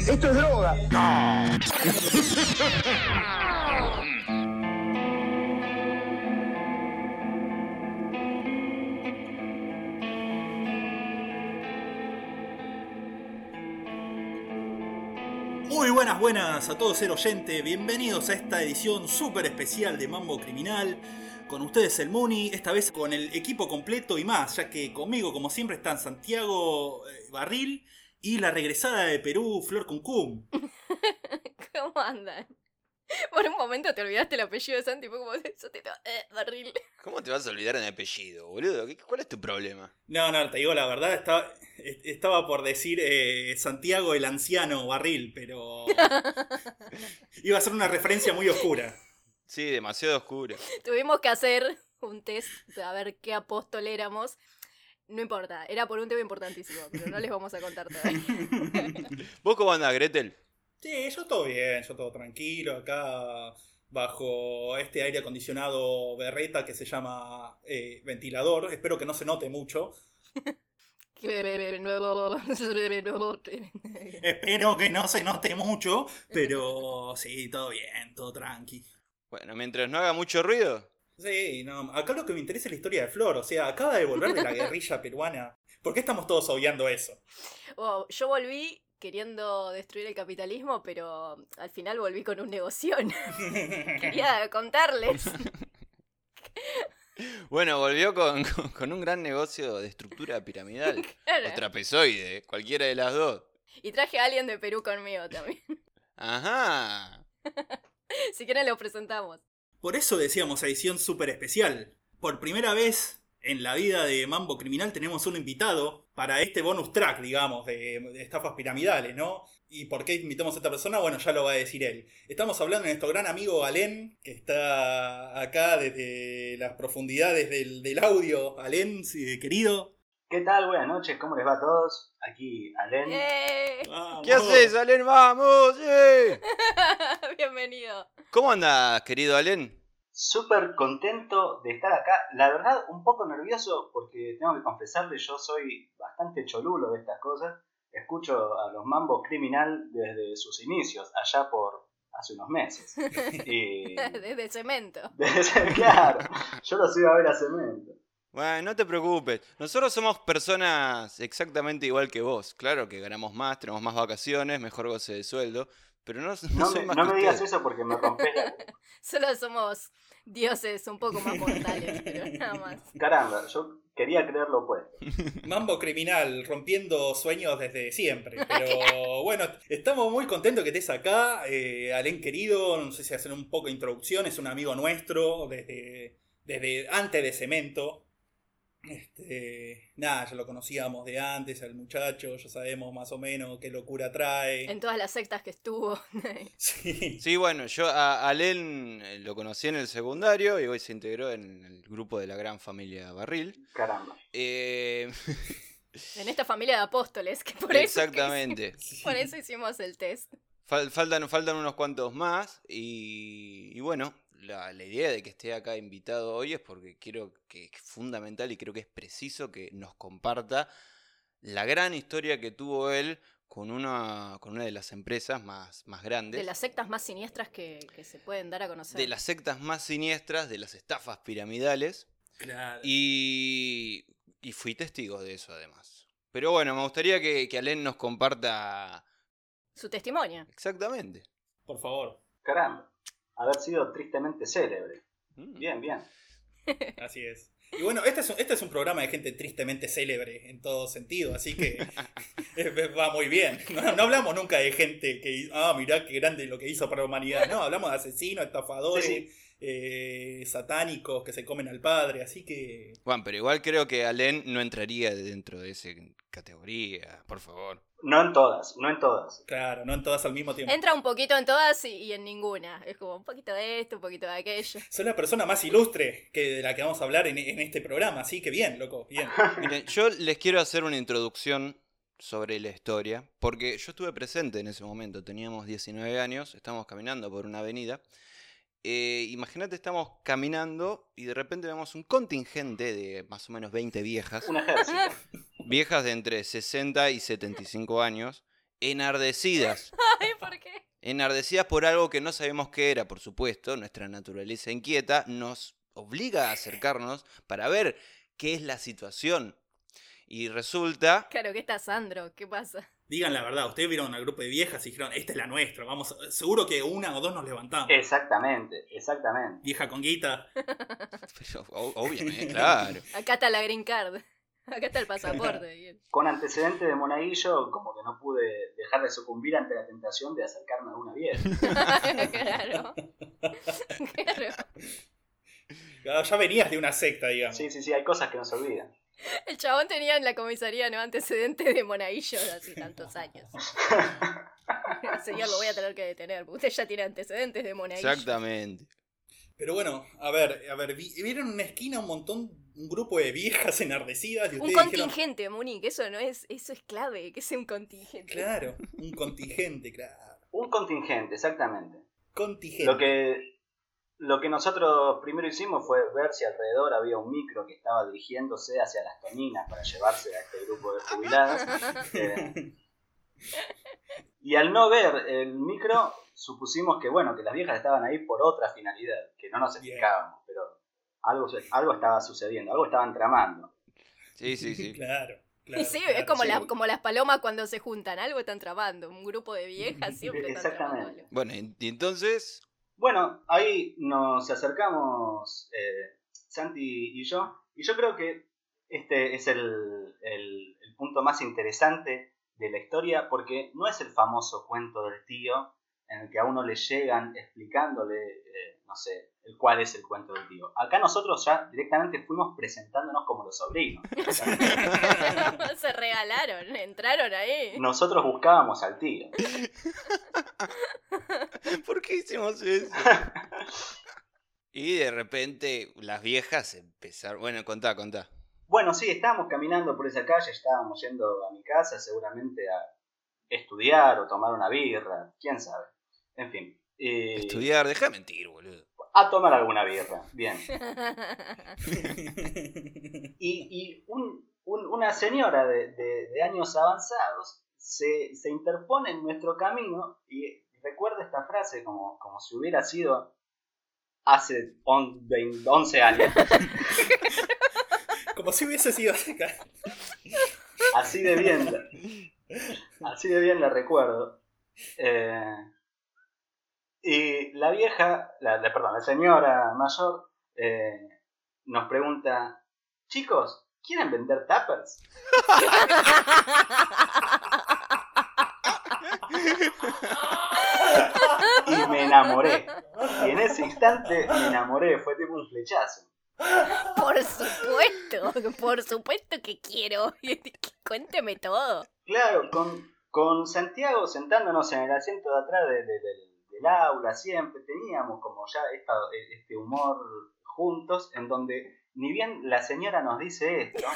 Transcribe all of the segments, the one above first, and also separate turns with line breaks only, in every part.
Esto es droga.
Muy buenas, buenas a todos, ser oyente. Bienvenidos a esta edición súper especial de Mambo Criminal. Con ustedes el Muni, esta vez con el equipo completo y más, ya que conmigo, como siempre, están Santiago eh, Barril y la regresada de Perú, Flor Cuncum.
¿Cómo andan? Por un momento te olvidaste el apellido de Santi, fue como eso te eh, barril.
¿Cómo te vas a olvidar de apellido, boludo? ¿Qué- ¿Cuál es tu problema?
No, no, te digo la verdad, estaba, est- estaba por decir eh, Santiago el anciano Barril, pero iba a ser una referencia muy oscura.
Sí, demasiado oscuro.
Tuvimos que hacer un test a ver qué apóstol éramos. No importa, era por un tema importantísimo, pero no les vamos a contar todavía.
¿Vos cómo andás, Gretel?
Sí, yo todo bien, yo todo tranquilo, acá bajo este aire acondicionado berreta que se llama eh, ventilador. Espero que no se note mucho. Espero que no se note mucho, pero sí, todo bien, todo tranqui.
Bueno, mientras no haga mucho ruido.
Sí, no, acá lo que me interesa es la historia de Flor, o sea, acaba de volver de la guerrilla peruana. ¿Por qué estamos todos obviando eso?
Yo volví queriendo destruir el capitalismo, pero al final volví con un negocio. Quería contarles.
Bueno, volvió con, con- con un gran negocio de estructura piramidal.
Claro.
O trapezoide, cualquiera de las dos.
Y traje a alguien de Perú conmigo también.
Ajá.
Si quieren lo presentamos.
Por eso decíamos edición súper especial. Por primera vez en la vida de Mambo Criminal tenemos un invitado para este bonus track, digamos, de, de estafas piramidales, ¿no? ¿Y por qué invitamos a esta persona? Bueno, ya lo va a decir él. Estamos hablando de nuestro gran amigo Alén, que está acá desde las profundidades del, del audio. Alén, sí, querido.
¿Qué tal? Buenas noches, ¿cómo les va a todos? Aquí Alen.
¡Eh!
¿Qué haces, Alen? ¡Vamos! ¡Eh!
Bienvenido.
¿Cómo andás, querido Alen?
Súper contento de estar acá. La verdad, un poco nervioso porque tengo que confesarle, yo soy bastante cholulo de estas cosas. Escucho a los Mambo Criminal desde sus inicios, allá por hace unos meses. Y...
Desde cemento.
desde- claro, yo los iba a ver a cemento.
Bueno, no te preocupes. Nosotros somos personas exactamente igual que vos. Claro que ganamos más, tenemos más vacaciones, mejor goce de sueldo. Pero no, no,
No
soy
me,
más
no
que
me digas eso porque me rompes la...
Solo somos dioses un poco más mortales, pero nada más.
Caramba, yo quería creer lo opuesto.
Mambo Criminal, rompiendo sueños desde siempre. Pero bueno, estamos muy contentos que estés acá. Eh, Alén querido, no sé si hacer un poco de introducción, es un amigo nuestro desde, desde antes de Cemento. Este, nada, ya lo conocíamos de antes, al muchacho, ya sabemos más o menos qué locura trae.
En todas las sectas que estuvo.
Sí.
Sí, bueno, yo a Alen eh, lo conocí en el secundario y hoy se integró en el grupo de la gran familia Barril.
Caramba.
Eh,
En esta familia de apóstoles, que por eso,
exactamente.
Por eso hicimos el test.
Fal- faltan, faltan unos cuantos más y, y bueno, la, la idea de que esté acá invitado hoy es porque quiero que es fundamental y creo que es preciso que nos comparta la gran historia que tuvo él con una, con una de las empresas más, más grandes.
De las sectas más siniestras que, que se pueden dar a conocer.
de las sectas más siniestras, de las estafas piramidales.
Claro.
Y, y fui testigo de eso además. Pero bueno, me gustaría que, que Alen nos comparta
Su testimonio.
exactamente.
Por favor.
Caramba. Haber sido tristemente célebre.
Mm.
Bien, bien.
Así es. Y bueno, este es, un, este es un programa de gente tristemente célebre en todo sentido, así que va muy bien. No, no hablamos nunca de gente que, ah, mirá qué grande lo que hizo para la humanidad. No, hablamos de asesinos, estafadores,
Sí,
eh, satánicos que se comen al padre, así que...
Juan, pero igual creo que Alen no entraría dentro de esa categoría, por favor.
No en todas, no en todas.
Claro, no en todas al mismo tiempo.
Entra un poquito en todas y, y en ninguna. Es como un poquito de esto, un poquito de aquello.
Soy la persona más ilustre que de la que vamos a hablar en, en este programa, así que bien, loco, bien.
Miren, yo les quiero hacer una introducción sobre la historia, porque yo estuve presente en ese momento, teníamos 19 años, estábamos caminando por una avenida. Eh, Imagínate, estamos caminando y de repente vemos un contingente de más o menos 20 viejas,
Un ejército.
viejas de entre 60 y 75 años, enardecidas.
Ay, ¿por qué?
Enardecidas por algo que no sabemos qué era, por supuesto. Nuestra naturaleza inquieta nos obliga a acercarnos para ver qué es la situación. Y resulta...
Claro, que está Sandro, ¿qué pasa?
Digan la verdad, ustedes vieron al grupo de viejas y dijeron, esta es la nuestra, vamos, seguro que una o dos nos levantamos.
Exactamente, exactamente.
Vieja con guita.
Pero, obviamente, claro.
Acá está la green card. Acá está el pasaporte.
Con antecedente de monaguillo, como que no pude dejar de sucumbir ante la tentación de acercarme a una vieja.
claro. claro.
Ya venías de una secta, digamos.
Sí, sí, sí, hay cosas que no se olvidan.
El chabón tenía en la comisaría no antecedentes de monaguillo de hace tantos años. Señor, lo voy a tener que detener, porque usted ya tiene antecedentes de monaguillo.
Exactamente.
Pero bueno, a ver, a ver, vi- vieron en una esquina un montón, un grupo de viejas enardecidas y
Un
ustedes dijeron,
contingente, Monique, eso no es, eso es clave, que sea un contingente.
claro, un contingente, claro.
Un contingente, exactamente.
Contingente.
Lo que, lo que nosotros primero hicimos fue ver si alrededor había un micro que estaba dirigiéndose hacia las toninas para llevarse a este grupo de jubiladas. Eh, y al no ver el micro, supusimos que bueno, que las viejas estaban ahí por otra finalidad, que no nos explicábamos, pero algo, algo estaba sucediendo, algo estaban tramando.
Sí, sí, sí.
Claro. claro
Y sí,
claro,
es como,
sí.
la- como las palomas cuando se juntan, algo están tramando. Un grupo de viejas siempre están
Exactamente.
Bueno, y entonces...
Bueno, ahí nos acercamos eh, Santi y yo, y yo creo que este es el, punto más interesante de la historia, porque no es el famoso cuento del tío en el que a uno le llegan explicándole, eh, no sé, el cuál es el cuento del tío. Acá nosotros ya directamente fuimos presentándonos como los sobrinos.
se regalaron, entraron ahí.
Nosotros buscábamos al tío.
¿Por qué hicimos eso? Y de repente las viejas empezaron... Bueno, contá, contá.
Bueno, sí, estábamos caminando por esa calle, estábamos yendo a mi casa seguramente a estudiar o tomar una birra, quién sabe. En fin. eh,
Estudiar, deja de mentir, boludo.
A tomar alguna birra, bien. Y, y un- un- una señora de, de- de años avanzados se, se interpone en nuestro camino y recuerda esta frase como, como si hubiera sido hace on- 20 11 años.
Como si hubiese sido acá.
Así de bien, la- así de bien la recuerdo. Eh, y la vieja, la, la- perdón, la señora mayor eh, nos pregunta, chicos, ¿quieren vender tappers? Y me enamoré. Y en ese instante me enamoré, fue tipo un flechazo.
Por supuesto, por supuesto que quiero. Cuénteme todo.
Claro, con, con Santiago sentándonos en el asiento de atrás de- de- del- aula siempre, teníamos como ya esta- este humor juntos, en donde ni bien la señora nos dice esto,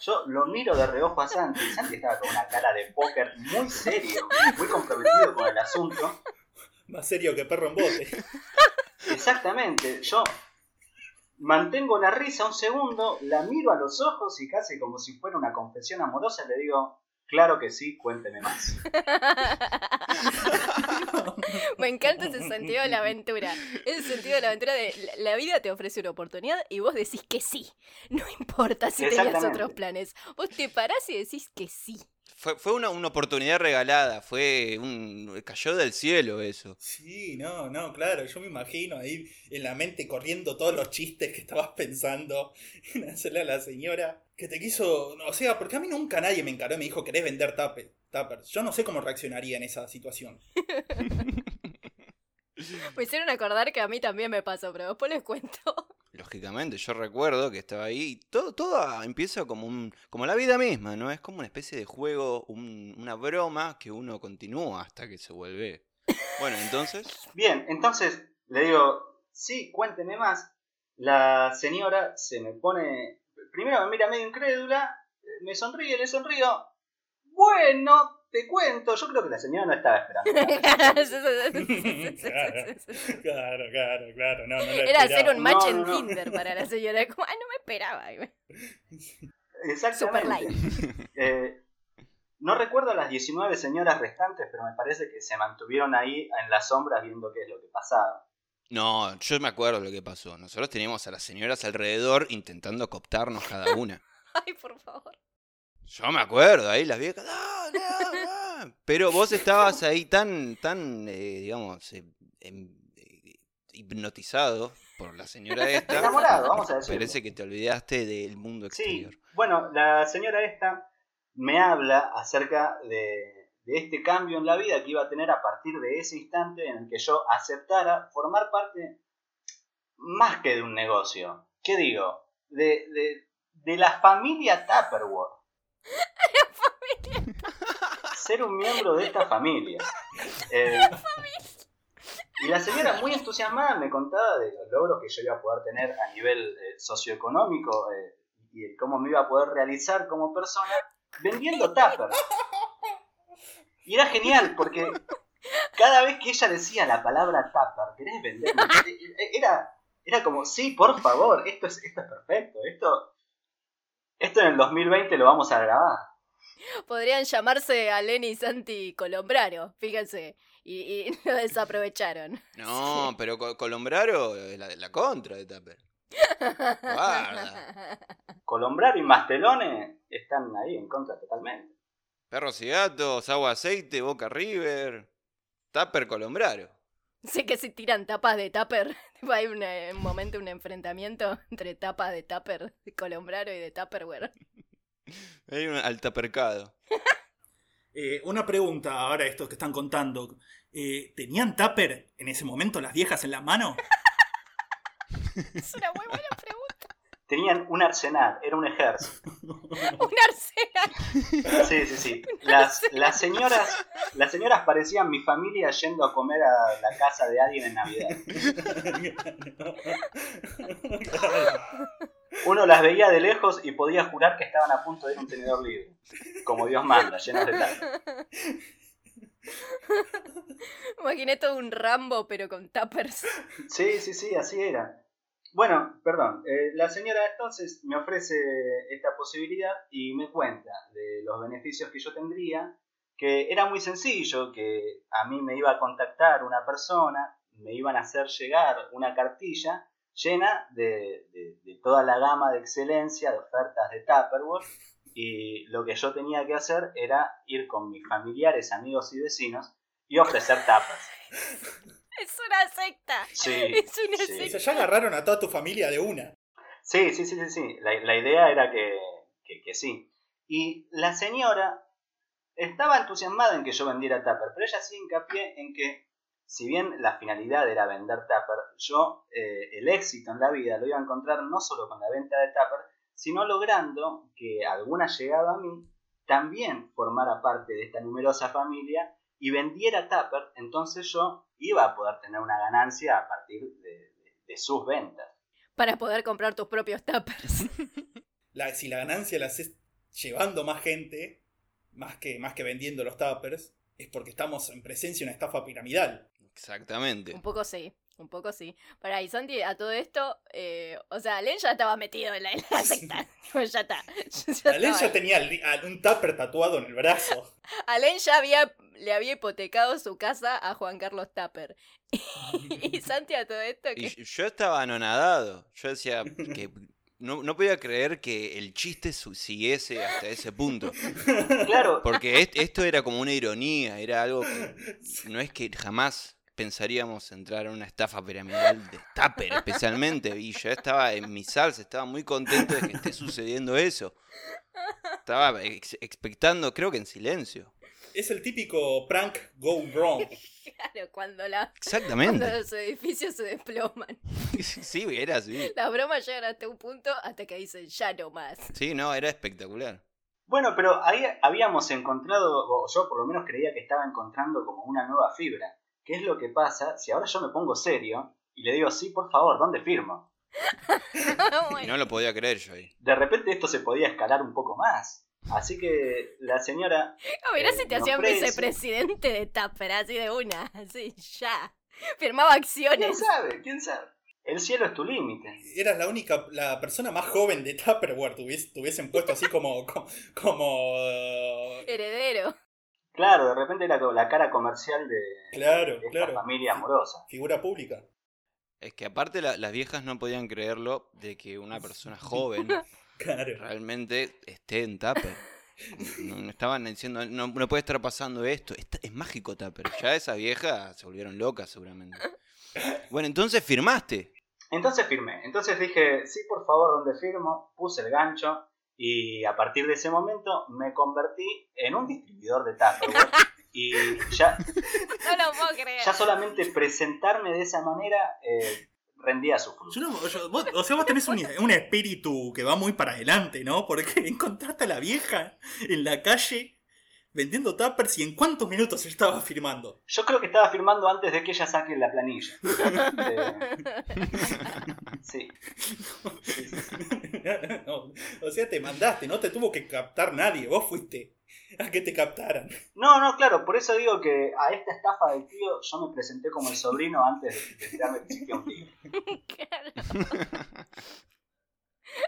yo lo miro de reojo a Santi, y Santi estaba con una cara de póker muy serio, muy comprometido con el asunto.
Más serio que perro en bote.
Exactamente, yo mantengo la risa un segundo, la miro a los ojos y casi como si fuera una confesión amorosa le digo, claro que sí, cuénteme más.
Me encanta ese sentido de la aventura. Ese sentido de la aventura de la- vida te ofrece una oportunidad y vos decís que sí. No importa si tenías otros planes. Vos te parás y decís que sí.
Fue, fue una, una oportunidad regalada, fue un... cayó del cielo eso.
Sí, no, no, claro, yo me imagino ahí en la mente corriendo todos los chistes que estabas pensando en hacerle a la señora que te quiso, o sea, porque a mí nunca nadie me encaró y me dijo, ¿querés vender tape- tuppers? Yo no sé cómo reaccionaría en esa situación.
Me hicieron acordar que a mí también me pasó, pero después les cuento.
Lógicamente, yo recuerdo que estaba ahí y todo, todo empieza como un, como la vida misma, ¿no? Es como una especie de juego, un- una broma que uno continúa hasta que se vuelve. Bueno, entonces,
Bien, entonces le digo, sí, cuénteme más. La señora se me pone, primero me mira medio incrédula, eh, me sonríe, le sonrío. Bueno, te cuento, yo creo que la señora no estaba esperando.
Claro, claro, claro, no, no lo
Era hacer un match
No,
en
no.
Tinder para la señora. Como, ah, no me esperaba.
Exactamente. Eh, No recuerdo a las 19 señoras restantes, pero me parece que se mantuvieron ahí en las sombras viendo qué es lo que pasaba.
No, yo me acuerdo lo que pasó. Nosotros teníamos a las señoras alrededor intentando cooptarnos cada una.
Ay, por favor.
Yo me acuerdo, ahí las viejas. "No, no, no". Pero vos estabas ahí tan, tan, eh, digamos, eh, em- eh, hipnotizado por la señora esta.
Enamorado, vamos a decirlo.
Parece que te olvidaste del mundo
Sí,
exterior.
bueno, la señora esta me habla acerca de, de este cambio en la vida que iba a tener a partir de ese instante en el que yo aceptara formar parte más que de un negocio. ¿Qué digo? De, de, de la familia Tupperware. Ser un miembro de esta familia. Eh, y la señora muy entusiasmada me contaba de los logros que yo iba a poder tener a nivel eh, socioeconómico eh, y cómo me iba a poder realizar como persona vendiendo tupper. Y era genial porque cada vez que ella decía la palabra tupper, ¿querés venderme? Era, era como, sí, por favor, esto es, esto es perfecto, esto, esto en el 2020 lo vamos a grabar.
Podrían llamarse a Lenny y Santi Colombraro, fíjense. Y, y lo desaprovecharon.
No, pero Co- Colombraro es la, la contra de Tupper. Guarda.
Colombraro y Mastelone están ahí en contra totalmente.
Perros y gatos, agua aceite, Boca River. Tupper Colombraro.
Sé que si tiran tapas de tupper, hay una- un momento, un enfrentamiento entre tapas de tupper, de Colombraro y de Tupperware.
Hay un altapercado.
Eh, una pregunta ahora, estos que están contando. Eh, ¿Tenían tupper en ese momento las viejas en la mano?
Es una muy buena pregunta.
Tenían un arsenal, era un ejército.
Un arsenal.
Sí, sí, sí. Las, las señoras, las señoras parecían mi familia yendo a comer a la casa de alguien en Navidad. Uno las veía de lejos y podía jurar que estaban a punto de ir a un tenedor libre. Como Dios manda, llenos de tal.
Imaginé todo un Rambo, pero con tuppers.
Sí, sí, sí, así era. Bueno, perdón, eh, la señora entonces me ofrece esta posibilidad y me cuenta de los beneficios que yo tendría, que era muy sencillo, que a mí me iba a contactar una persona, me iban a hacer llegar una cartilla llena de, de- de toda la gama de excelencia de ofertas de Tupperware y lo que yo tenía que hacer era ir con mis familiares, amigos y vecinos y ofrecer tapas.
Es una secta.
Sí,
Es una
sí.
O
secta.
sea, ya agarraron a toda tu familia de una.
Sí, sí, sí, sí, sí. La, la idea era que, que, que sí. Y la señora estaba entusiasmada en que yo vendiera Tupper, pero ella hacía hincapié en que, si bien la finalidad era vender Tupper, yo eh, el éxito en la vida lo iba a encontrar no solo con la venta de Tupper, sino logrando que alguna llegada a mí también formara parte de esta numerosa familia y vendiera Tupper, entonces yo iba a poder tener una ganancia a partir de- de- de sus ventas.
Para poder comprar tus propios tuppers.
La- si la ganancia la haces llevando más gente, más que, más que vendiendo los tuppers, es porque estamos en presencia de una estafa piramidal.
Exactamente.
Un poco sí, un poco sí. Para y Santi, a todo esto, eh, o sea, Len ya estaba metido en la, en la secta. Tipo, ya está. Ya
Alen ya tenía un tupper tatuado en el brazo.
Alen ya había, le había hipotecado su casa a Juan Carlos Tapper. y Santi a todo esto
Y yo estaba anonadado. Yo decía que no, no podía creer que el chiste siguiese hasta ese punto.
Claro,
Porque est- esto era como una ironía, era algo que no es que jamás pensaríamos entrar en una estafa piramidal de Tupper especialmente. Y yo estaba en mi salsa, estaba muy contento de que esté sucediendo eso. Estaba ex- expectando, creo que en silencio.
Es el típico prank go wrong.
Claro, cuando, la, cuando
Exactamente.
los edificios se desploman.
Sí, era así.
Las bromas llegan hasta un punto hasta que dicen ya no más.
Sí, no, era espectacular.
Bueno, pero ahí habíamos encontrado, o yo por lo menos creía que estaba encontrando como una nueva fibra. ¿Qué es lo que pasa si ahora yo me pongo serio y le digo, sí, por favor, ¿dónde firmo?
Y no lo podía creer yo ahí.
De repente esto se podía escalar un poco más. Así que la señora,
no, mirá
eh,
si te hacían vicepresidente de Tapper, así de una, así, ya. Firmaba
¿quién
acciones.
sabe? ¿Quién sabe? El cielo es tu límite.
Eras la única, la persona más joven de Tupperware, te hubies- te hubiesen puesto así como, como, como,
Heredero.
Claro, de repente era como la cara comercial de,
Claro,
de esta
claro.
familia amorosa.
figura pública.
Es que aparte la- las viejas no podían creerlo de que una persona joven
Claro.
realmente esté en Tupper. No, no estaban diciendo, no, no puede estar pasando esto. Está- es mágico Tupper. Ya esas viejas se volvieron locas seguramente. Bueno, entonces firmaste.
Entonces firmé. Entonces dije, sí, por favor, donde firmo, puse el gancho y a partir de ese momento me convertí en un distribuidor de Tupperware. y ya,
No lo puedo creer.
ya solamente presentarme de esa manera eh, rendía su fruto.
Yo no- yo- vos- o sea, vos tenés un, un espíritu que va muy para adelante, ¿no? Porque encontraste a la vieja en la calle vendiendo tuppers y en cuántos minutos estaba firmando.
Yo creo que estaba firmando antes de que ella saque la planilla. Eh, sí. Sí, sí, sí.
No, o sea, te mandaste, no te tuvo que captar nadie, vos fuiste a que te captaran.
No, no, claro, por eso digo que a esta estafa del tío yo me presenté como el sobrino antes de, un tío.
Claro.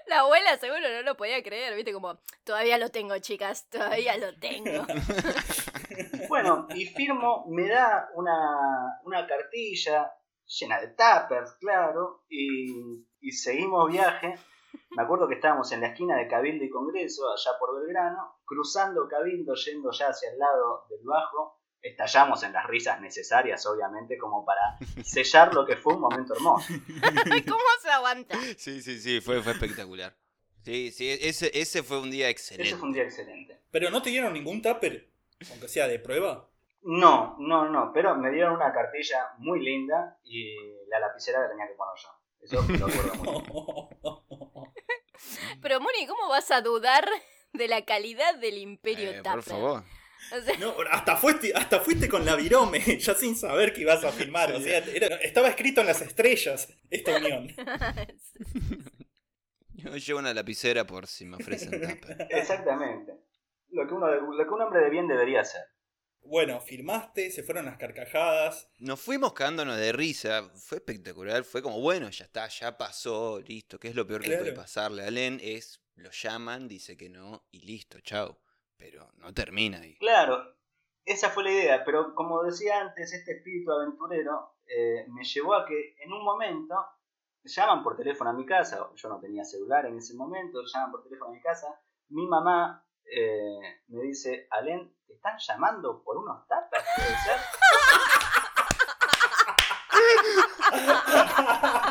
La abuela seguro no lo podía creer, viste, como, todavía lo tengo, chicas, todavía lo tengo.
Bueno, y firmo, me da una, una cartilla llena de tuppers, claro, y, y seguimos viaje. Me acuerdo que estábamos en la esquina de Cabildo y Congreso, allá por Belgrano, cruzando Cabildo, yendo ya hacia el lado del bajo. Estallamos en las risas necesarias, obviamente, como para sellar lo que fue un momento hermoso.
¿Cómo se aguanta?
Sí, sí, sí, fue, fue espectacular. Sí, sí, ese, ese fue un día excelente.
Ese fue un día excelente.
Pero no te dieron ningún tupper, aunque sea de prueba.
No, no, no, pero me dieron una cartilla muy linda y la lapicera la tenía que poner yo. Eso lo acuerdo muy bien.
Pero Moni, ¿cómo vas a dudar de la calidad del Imperio
Eh,
Tupper?
por favor.
O sea,
No, hasta fuiste, hasta fuiste con la virome, ya sin saber que ibas a filmar. O sea, era- estaba escrito en las estrellas esta unión.
Yo llevo una lapicera por si me ofrecen tupper.
Exactamente. Lo que, uno, lo que un hombre de bien debería hacer.
Bueno, firmaste, se fueron las carcajadas.
Nos fuimos cagándonos de risa, fue espectacular, fue como, bueno, ya está, ya pasó, listo, ¿qué es lo peor que
Claro.
puede pasarle a Len? Es, lo llaman, dice que no, y listo, chao. Pero no termina ahí.
Claro, esa fue la idea, pero como decía antes, este espíritu aventurero eh, me llevó a que en un momento llaman por teléfono a mi casa, yo no tenía celular en ese momento, llaman por teléfono a mi casa, mi mamá eh, me dice, Alén, ¿te están llamando por unos tapas? ¿Puede ser?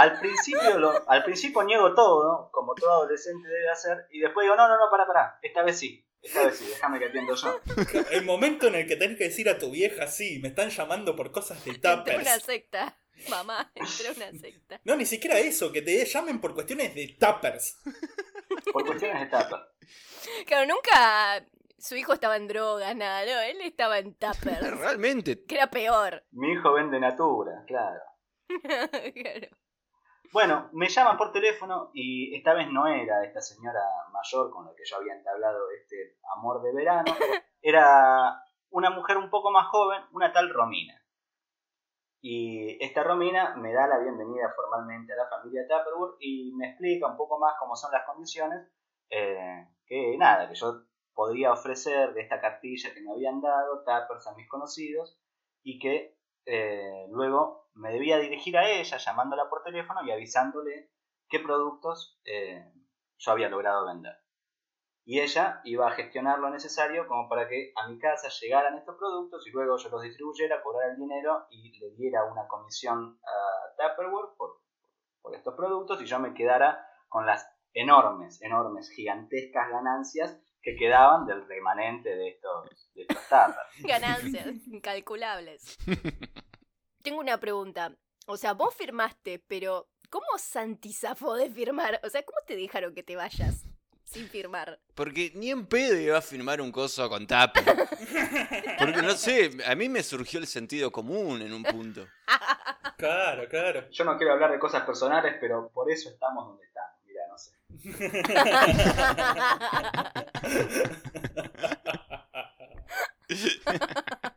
Al principio, lo- al principio niego todo, como todo adolescente debe hacer, y después digo, no, no, no, para, para, esta vez sí, esta vez sí, déjame que atiendo yo.
El momento en el que tenés que decir a tu vieja, sí, me están llamando por cosas de
entré una secta. Mamá, entré una secta.
No, ni siquiera eso, que te llamen por cuestiones de tuppers.
Por cuestiones de tapa.
Claro, nunca su hijo estaba en drogas, nada, no, él estaba en Tupper.
Realmente,
que era peor.
Mi hijo vende Natura, claro.
Claro.
Bueno, me llaman por teléfono y esta vez no era esta señora mayor con la que yo había entablado este amor de verano. Era una mujer un poco más joven, una tal Romina. Y esta Romina me da la bienvenida formalmente a la familia Tupperware y me explica un poco más cómo son las condiciones. eh, que nada, que yo podría ofrecer de esta cartilla que me habían dado, Tuppers a mis conocidos, y que eh, luego me debía dirigir a ella llamándola por teléfono y avisándole qué productos eh, yo había logrado vender. Y ella iba a gestionar lo necesario como para que a mi casa llegaran estos productos y luego yo los distribuyera, cobrara el dinero y le diera una comisión a Tupperware por, por estos productos y yo me quedara con las enormes, enormes, gigantescas ganancias que quedaban del remanente de estos, de estos.
Ganancias incalculables. Tengo una pregunta. O sea, vos firmaste, pero ¿cómo Santi zafó de firmar? O sea, ¿cómo te dejaron que te vayas sin firmar?
porque ni en pedo iba a firmar un coso con tupper. Porque no sé, a mí me surgió el sentido común en un punto.
Claro, claro.
Yo no quiero hablar de cosas personales, pero por eso estamos donde estamos. Mira, no sé.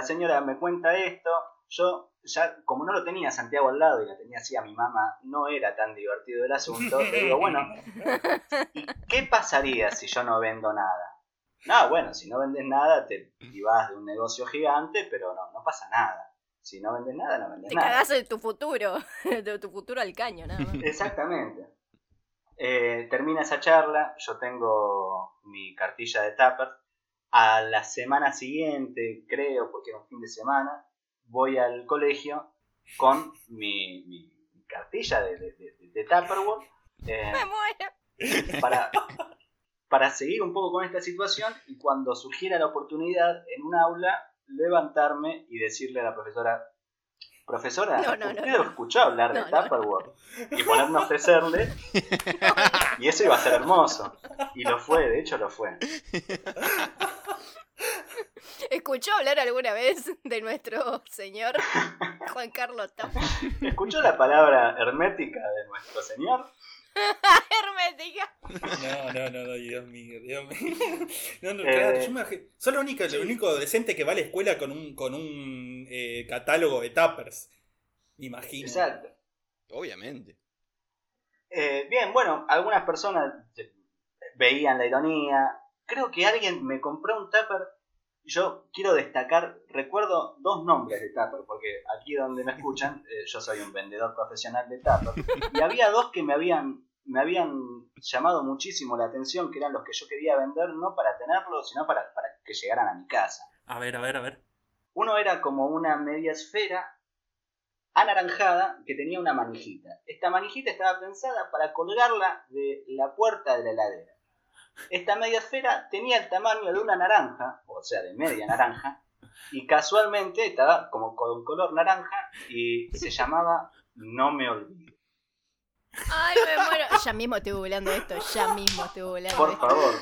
La señora me cuenta esto, yo ya, como no lo tenía a Santiago al lado y la tenía así a mi mamá, no era tan divertido el asunto. Le digo, bueno, ¿y qué pasaría si yo no vendo nada? No, bueno, si no vendes nada, te vas de un negocio gigante, pero no, no pasa nada. Si no vendes nada, no vendes
Te
nada.
cagás de tu futuro, de tu futuro al caño, nada más.
Exactamente. Eh, termina esa charla, yo tengo mi cartilla de Tupper. A la semana siguiente, creo, porque era un fin de semana, voy al colegio con mi, mi- cartilla de, de, de- de Tupperware eh,
Me muero.
para, para seguir un poco con esta situación y cuando surgiera la oportunidad en un aula, levantarme y decirle a la profesora, profesora,
No, no,
¿usted
no.
escuchó hablar de
No, no, no.
Tupperware? Y ponerme a ofrecerle, y eso iba a ser hermoso. Y lo fue, de hecho lo fue.
¿Escuchó hablar alguna vez de nuestro señor Juan Carlos Tapa?
¿Escuchó la palabra hermética de nuestro señor?
Hermética.
No, no, no, no, Dios mío, Dios mío. No, no,
Eh.
claro, yo me imagino- Soy la única, el único adolescente que va a la escuela con un, con un eh, catálogo de tuppers. Me imagino.
Exacto.
Obviamente.
Eh, bien, bueno, algunas personas veían la ironía. Creo que alguien me compró un tupper. Yo quiero destacar, recuerdo dos nombres de tupper, porque aquí donde me escuchan, eh, yo soy un vendedor profesional de tupper. Y había dos que me habían, me habían llamado muchísimo la atención, que eran los que yo quería vender, no para tenerlos, sino para, para que llegaran a mi casa.
A ver, a ver, a ver.
Uno era como una media esfera anaranjada que tenía una manijita. Esta manijita estaba pensada para colgarla de la puerta de la heladera. Esta media esfera tenía el tamaño de una naranja, o sea, de media naranja, y casualmente estaba como con color naranja y se llamaba No me olvides.
Ay, me muero. Ya mismo estoy googleando esto, ya mismo estoy googleando
Por
esto.
favor.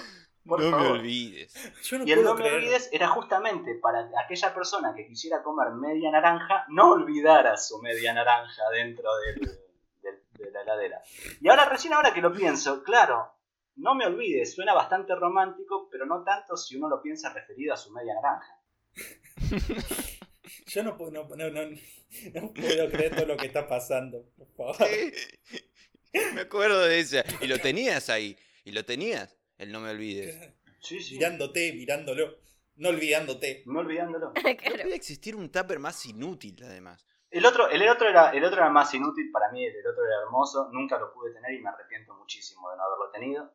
Por
no me olvides.
Yo no
Y el no me olvides era justamente para aquella persona que quisiera comer media naranja, no olvidara su media naranja dentro del- del- de la heladera. Y ahora, recién ahora que lo pienso, claro, no me olvides, suena bastante romántico, pero no tanto si uno lo piensa referido a su media naranja.
Yo no puedo, no, no, no, no puedo creer todo lo que está pasando. Por favor.
me acuerdo de esa. Y lo tenías ahí. Y lo tenías. El no me olvides.
Sí, sí.
Mirándote, mirándolo. No olvidándote.
No olvidándolo.
No puede existir un tupper más inútil, además.
El otro, el otro era, el otro era más inútil para mí, el otro era hermoso, nunca lo pude tener y me arrepiento muchísimo de no haberlo tenido.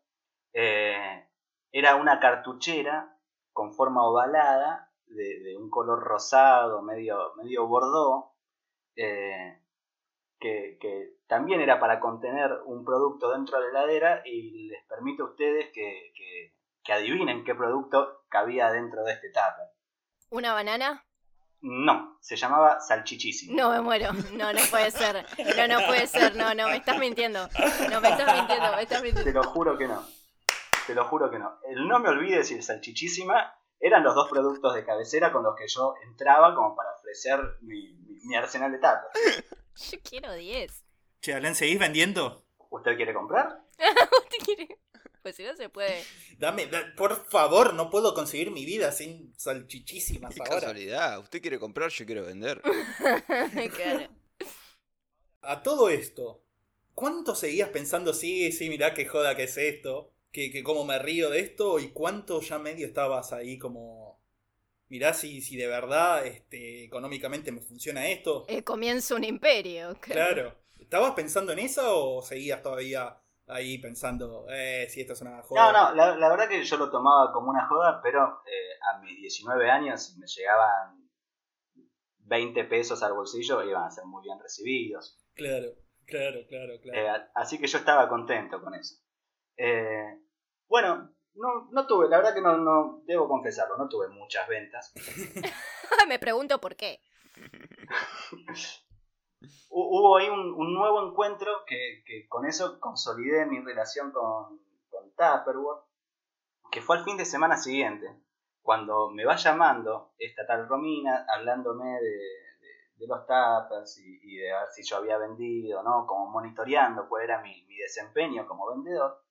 Eh, era una cartuchera con forma ovalada, de, de un color rosado, medio, medio bordó, eh, que, que también era para contener un producto dentro de la heladera y les permite a ustedes que, que- que adivinen qué producto cabía dentro de este tupper.
¿Una banana?
No, se llamaba salchichísimo.
No, me muero. No, no puede ser. No, no puede ser. No, no, me estás mintiendo. No, me estás mintiendo, me estás
Te
mintiendo.
lo juro que no. Te lo juro que no. El no me olvides y el salchichísima eran los dos productos de cabecera con los que yo entraba como para ofrecer mi, mi- mi arsenal de tapas.
Yo quiero 10.
Che, Alan, ¿seguís vendiendo?
¿Usted quiere comprar?
¿Usted quiere? Pues si no se puede.
Dame, da- por favor, no puedo conseguir mi vida sin salchichísimas
Qué
ahora.
casualidad. Usted quiere comprar, yo quiero vender.
Claro.
A todo esto, ¿cuánto seguías pensando, sí, sí, mirá qué joda que es esto? Que, que cómo me río de esto, y cuánto ya medio estabas ahí como. Mirá si, si de verdad este, económicamente me funciona esto.
Eh, comienza un imperio.
Claro. ¿Estabas pensando en eso o seguías todavía ahí pensando, eh, si esto es una joda?
No, no, la, la verdad que yo lo tomaba como una joda, pero eh, a mis 19 años si me llegaban 20 pesos al bolsillo iban a ser muy bien recibidos.
Claro, claro, claro, claro.
Eh, así que yo estaba contento con eso. Eh, bueno, no, no tuve, la verdad que no, no, debo confesarlo, no tuve muchas ventas.
Me pregunto por qué.
Hu- Hubo ahí un, un nuevo encuentro que, que con eso consolidé mi relación con, con Tupperware, que fue al fin de semana siguiente, cuando me va llamando esta tal Romina, hablándome de, de- de los tapas y, y de ver si yo había vendido, ¿no? Como monitoreando cuál era mi, mi desempeño como vendedor,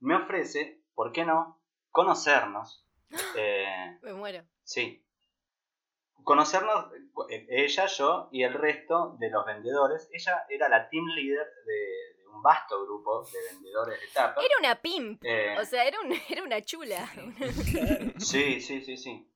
me ofrece, ¿por qué no?, conocernos. Eh,
Me muero.
Sí. conocernos, eh, ella, yo y el resto de los vendedores. Ella era la team leader de, de un vasto grupo de vendedores de tapas.
Era una pimp.
Eh,
O sea, era, un- era una chula.
Sí, sí, sí, sí.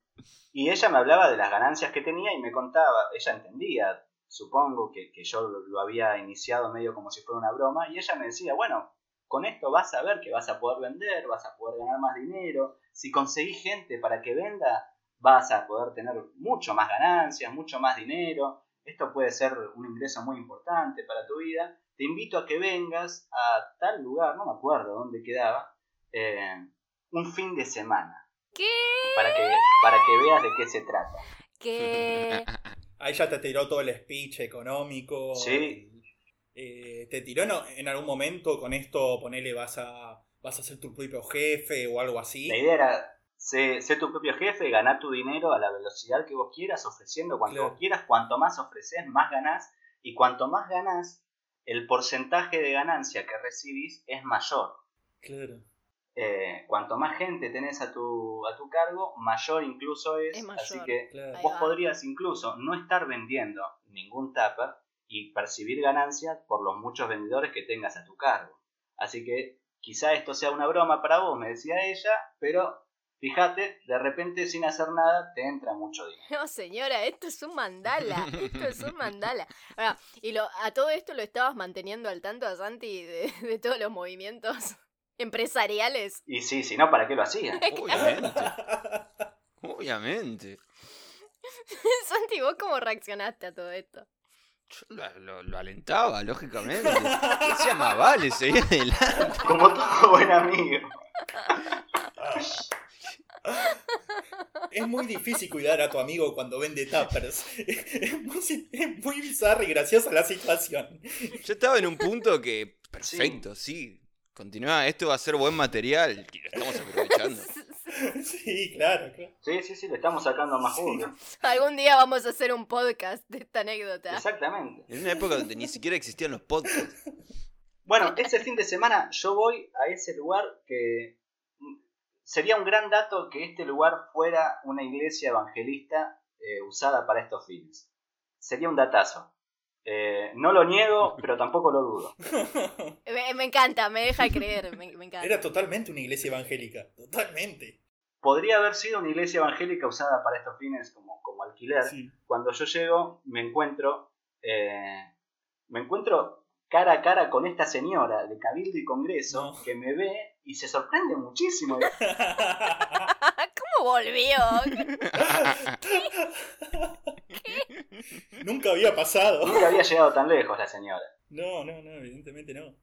Y ella me hablaba de las ganancias que tenía y me contaba, ella entendía, supongo que, que yo lo había iniciado medio como si fuera una broma, y ella me decía, bueno, con esto vas a ver que vas a poder vender, vas a poder ganar más dinero, si conseguís gente para que venda, vas a poder tener mucho más ganancias, mucho más dinero, esto puede ser un ingreso muy importante para tu vida, te invito a que vengas a tal lugar, no me acuerdo dónde quedaba, eh, un fin de semana
¿Qué?
para que, para que veas de qué se trata.
¿Qué?
Ahí ya te tiró todo el speech económico.
Sí.
Eh, te tiró en, en algún momento con esto, ponele, vas a, vas a ser tu propio jefe o algo así.
La idea era ser, ser tu propio jefe, ganar tu dinero a la velocidad que vos quieras, ofreciendo cuanto
Claro.
vos quieras. Cuanto más ofreces, más ganás. Y cuanto más ganás, el porcentaje de ganancia que recibís es mayor.
Claro.
Eh, cuanto más gente tenés a tu, a tu cargo, mayor incluso es.
Es mayor.
Así que
claro.
Vos podrías incluso no estar vendiendo ningún tupper y percibir ganancias por los muchos vendedores que tengas a tu cargo. Así que quizá esto sea una broma para vos, me decía ella, pero fíjate, de repente sin hacer nada te entra mucho dinero.
No, señora, esto es un mandala. Esto es un mandala. Ahora, y lo, a todo esto lo estabas manteniendo al tanto a Santi de, de todos los movimientos empresariales.
Y sí, si no, ¿para qué lo hacía?
Obviamente. Obviamente.
Santi, ¿vos cómo reaccionaste a todo esto?
Yo lo, lo- lo alentaba, lógicamente. Decía más vale, seguía adelante.
Como todo buen amigo.
Es muy difícil cuidar a tu amigo cuando vende tappers. Es muy, es muy bizarra y graciosa la situación.
Yo estaba en un punto que, perfecto, sí. Continúa, esto va a ser buen material y lo estamos aprovechando.
Sí, claro, claro.
Sí, sí, sí, le estamos sacando más jugo.
Algún día vamos a hacer un podcast de esta anécdota.
Exactamente.
En una época donde ni siquiera existían los podcasts.
Bueno, ese fin de semana yo voy a ese lugar que sería un gran dato que este lugar fuera una iglesia evangelista eh, usada para estos fines. Sería un datazo. Eh, no lo niego, pero tampoco lo dudo.
Me, me encanta, me deja creer, me, me encanta.
Era totalmente una iglesia evangélica. Totalmente.
Podría haber sido una iglesia evangélica usada para estos fines como, como alquiler.
Sí.
Cuando yo llego, me encuentro, eh, me encuentro cara a cara con esta señora de Cabildo y Congreso
No.
que me ve y se sorprende muchísimo.
¿Cómo volvió?
Nunca había pasado.
Nunca había llegado tan lejos la señora.
No, no, no, evidentemente no.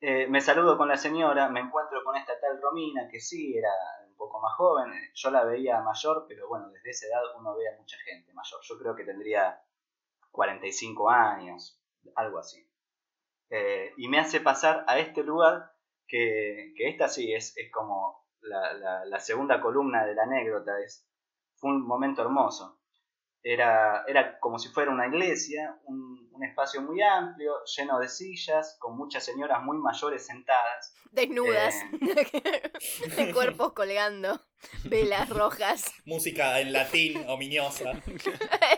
Eh, me saludo con la señora, me encuentro con esta tal Romina, que sí, era un poco más joven. Yo la veía mayor, pero bueno, desde esa edad uno ve a mucha gente mayor. Yo creo que tendría 45 años, algo así. Eh, y me hace pasar a este lugar que, que esta sí es, es como la, la- la segunda columna de la anécdota. Es, fue un momento hermoso. Era, era como si fuera una iglesia, un, un espacio muy amplio, lleno de sillas, con muchas señoras muy mayores sentadas.
Desnudas.
Eh.
de cuerpos colgando. Velas rojas.
Música en latín, ominiosa.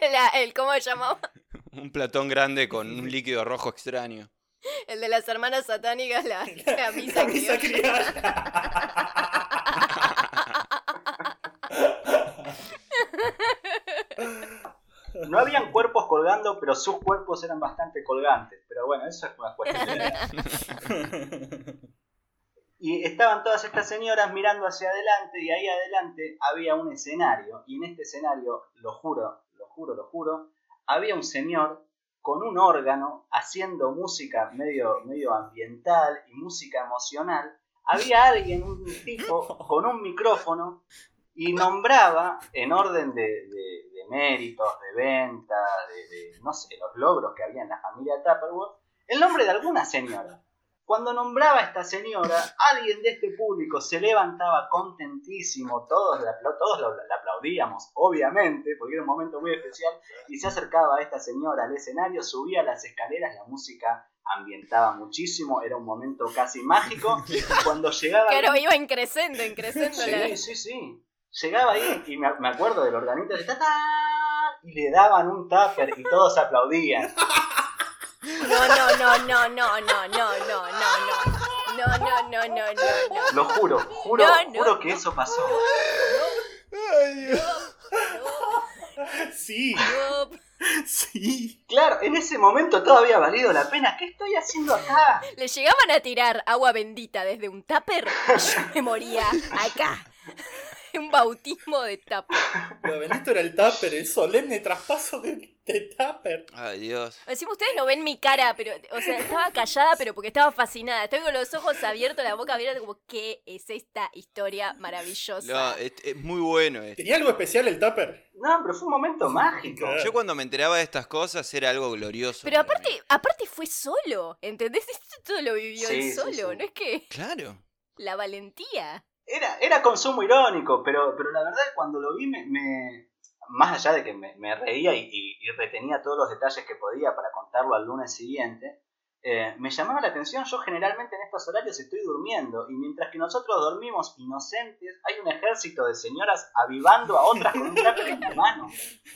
La- el, ¿Cómo se llamaba?
Un platón grande con un líquido rojo extraño.
El de las hermanas satánicas, la, la misa
La misa
criolla.
No habían cuerpos colgando, pero sus cuerpos eran bastante colgantes. Pero bueno, eso es una cuestión de... Y estaban todas estas señoras mirando hacia adelante y ahí adelante había un escenario. Y en este escenario, lo juro, lo juro, lo juro, había un señor con un órgano haciendo música medio, medio ambiental y música emocional. Había alguien, un tipo, con un micrófono y nombraba en orden de, de- de méritos, de venta, de, de, no sé, los logros que había en la familia Tupperware, el nombre de alguna señora. Cuando nombraba a esta señora, alguien de este público se levantaba contentísimo, todos, la, todos la aplaudíamos, obviamente, porque era un momento muy especial, y se acercaba a esta señora al escenario, subía las escaleras, la música ambientaba muchísimo, era un momento casi mágico, cuando llegaba...
Claro, iba increciendo, increciendo. la-
Sí, sí, sí. Llegaba ahí y me, me acuerdo del organito de ta, ta, y le daban un tupper y todos aplaudían.
No, no, no, no, no, no, no, no, no, no. No, no, no, no, no, no.
Lo juro, juro,
No, no,
juro que eso pasó.
Ay, Dios.
Sí,
No,
sí.
Claro, en ese momento todo había valido la pena. ¿Qué estoy haciendo acá?
Le llegaban a tirar agua bendita desde un tupper. Yo me moría acá. Un bautismo de tupper.
Lo bendito era el tupper, el solemne traspaso de, de tupper.
Ay, Dios.
Encima ustedes no ven mi cara, pero, o sea, estaba callada, pero porque estaba fascinada. Estoy con los ojos abiertos, la boca abierta, como, ¿qué es esta historia maravillosa?
No, es, es muy bueno esto.
¿Tenía algo especial el tupper?
No, pero fue un momento mágico.
Yo cuando me enteraba de estas cosas era algo glorioso.
Pero aparte,
mí.
aparte fue solo, ¿entendés? Esto todo lo vivió
Sí,
él
sí,
solo,
sí.
no es que
Claro.
la valentía.
Era, era consumo irónico, pero, pero la verdad cuando lo vi me... me- más allá de que me, me reía y, y- retenía todos los detalles que podía para contarlo al lunes siguiente, eh, me llamaba la atención, yo generalmente en estos horarios estoy durmiendo y mientras que nosotros dormimos inocentes, hay un ejército de señoras avivando a otras con un tupper en la mano.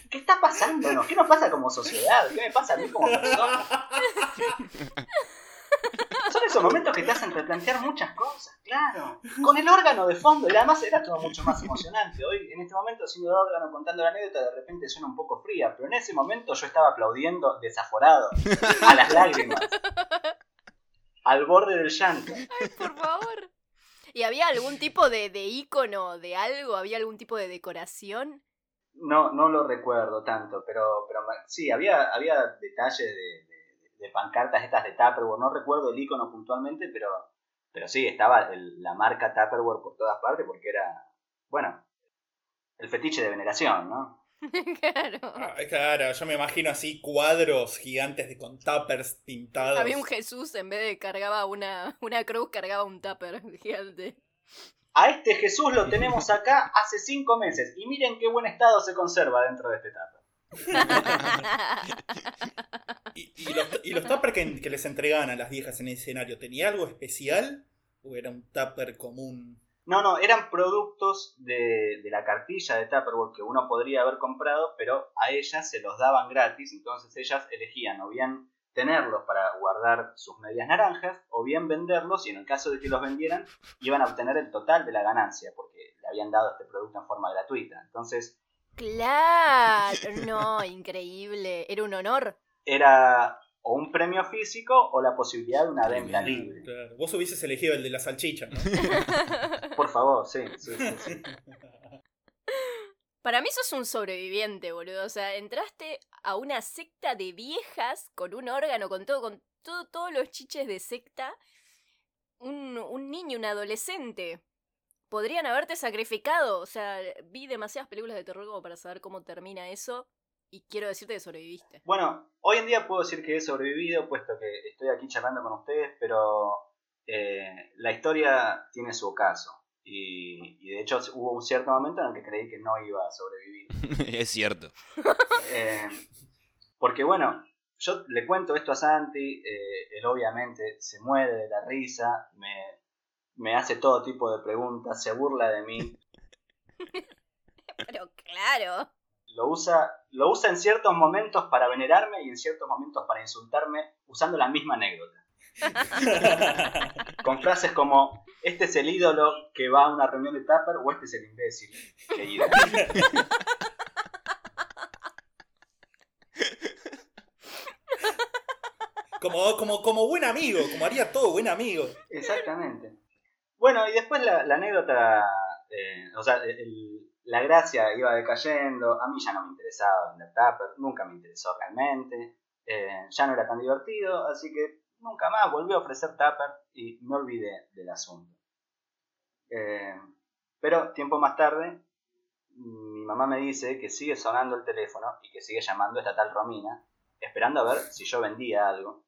¿Qué está pasando? ¿Qué nos pasa como sociedad? ¿Qué me pasa a mí como persona? Son esos momentos que te hacen replantear muchas cosas, claro. Con el órgano de fondo, y además era todo mucho más emocionante. Hoy, en este momento, siendo el órgano contando la anécdota, de repente suena un poco fría, pero en ese momento yo estaba aplaudiendo desaforado, a las lágrimas, al borde del llanto.
Por favor. ¿Y había algún tipo de, de ícono de algo? ¿Había algún tipo de decoración?
No, no lo recuerdo tanto, pero, pero sí, había, había detalles de, de- pancartas estas de Tupperware. No recuerdo el icono puntualmente, pero, pero sí, estaba el- la marca Tupperware por todas partes porque era, bueno, el fetiche de veneración, ¿no?
claro.
Ah, claro, yo me imagino así cuadros gigantes de con tuppers pintados.
Había un Jesús, en vez de cargaba una, una cruz, cargaba un tupper gigante.
A este Jesús lo tenemos acá hace cinco meses y miren qué buen estado se conserva dentro de este tupper.
¿Y, y los, y los tuppers que, que les entregaban a las viejas en el escenario, ¿tenía algo especial? ¿O era un tupper común?
No, no, eran productos de, de la cartilla de Tupperware que uno podría haber comprado, pero a ellas se los daban gratis, entonces ellas elegían o bien tenerlos para guardar sus medias naranjas, o bien venderlos, y en el caso de que los vendieran, iban a obtener el total de la ganancia, porque le habían dado este producto en forma gratuita. Entonces,
claro. No, increíble. Era un honor.
Era o un premio físico o la posibilidad de una venta libre.
Claro. Vos hubieses elegido el de la salchicha, ¿no?
Por favor, sí, sí, sí. sí.
Para mí sos un sobreviviente, boludo. O sea, entraste a una secta de viejas con un órgano, con todo, con todo, todos los chiches de secta. Un, un niño, un adolescente. Podrían haberte sacrificado. O sea, vi demasiadas películas de terror como para saber cómo termina eso. Y quiero decirte que sobreviviste.
Bueno, hoy en día puedo decir que he sobrevivido, puesto que estoy aquí charlando con ustedes, pero eh, la historia tiene su caso. Y, y de hecho hubo un cierto momento en el que creí que no iba a sobrevivir.
es cierto.
Eh, porque bueno, yo le cuento esto a Santi, eh, él obviamente se muere de la risa, me, me hace todo tipo de preguntas, se burla de mí,
Pero claro.
Lo usa, lo usa en ciertos momentos para venerarme y en ciertos momentos para insultarme usando la misma anécdota. Con frases como, este es el ídolo que va a una reunión de Tupper o este es el imbécil que iba.
Como, como, como buen amigo, como haría todo buen amigo.
Exactamente. Bueno, y después la, la anécdota, eh, o sea, el- la gracia iba decayendo, a mí ya no me interesaba vender Tupper, nunca me interesó realmente, eh, ya no era tan divertido, así que nunca más volví a ofrecer Tupper y me olvidé del asunto. Eh, pero tiempo más tarde, mi mamá me dice que sigue sonando el teléfono y que sigue llamando esta tal Romina, esperando a ver si yo vendía algo.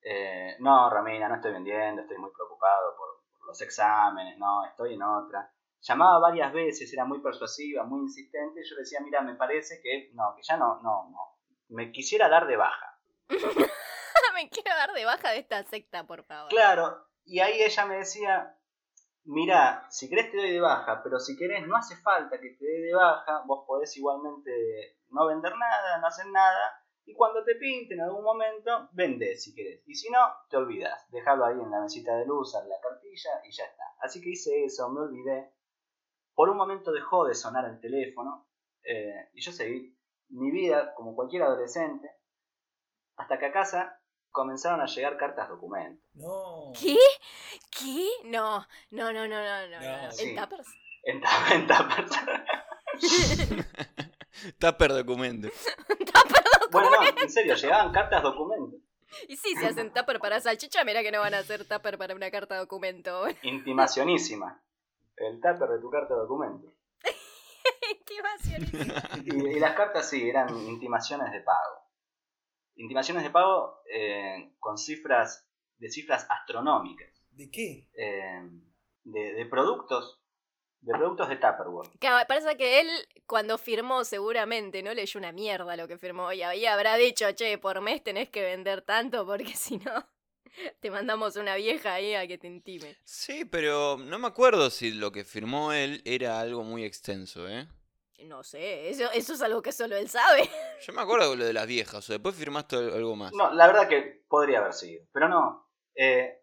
Eh, no, Romina, no estoy vendiendo, estoy muy preocupado por, por los exámenes, no, estoy en otra. Llamaba varias veces, era muy persuasiva, muy insistente, y yo le decía, mira, me parece que no, que ya no, no, no. Me quisiera dar de baja.
Me quiero dar de baja de esta secta, por favor.
Claro, y ahí ella me decía, mira, si querés te doy de baja, pero si querés no hace falta que te dé de baja, vos podés igualmente no vender nada, no hacer nada, y cuando te pinte en algún momento, vendés si querés. Y si no, te olvidas, déjalo ahí en la mesita de luz, en la cartilla y ya está. Así que hice eso, me olvidé. Por un momento dejó de sonar el teléfono eh, y yo seguí mi vida como cualquier adolescente, hasta que a casa comenzaron a llegar cartas documentos.
No.
¿Qué? ¿Qué? No, no, no, no, no, no.
No,
sí.
¿En Tappers?
En, ta- en Tuppers.
Tupper documento.
bueno, no, en serio, llegaban cartas documentos.
Y sí, si hacen tupper para salchicha, mira que no van a hacer tupper para una carta documento.
Intimacionísima. El tupper de tu carta documento.
Intimacionísimo.
Y, y las cartas sí, eran intimaciones de pago. Intimaciones de pago eh, con cifras, de cifras astronómicas.
¿De qué?
eh, de, de productos, de productos de Tupperware.
Claro, parece que él, cuando firmó, seguramente no leyó una mierda lo que firmó y ahí habrá dicho, che, por mes tenés que vender tanto porque si no, te mandamos una vieja ahí a que te intime.
Sí, pero no me acuerdo si lo que firmó él era algo muy extenso, ¿eh?
No sé, eso, eso es algo que solo él sabe.
Yo me acuerdo de lo de las viejas, o después firmaste al- algo más.
No, la verdad que podría haber sido, pero no. eh,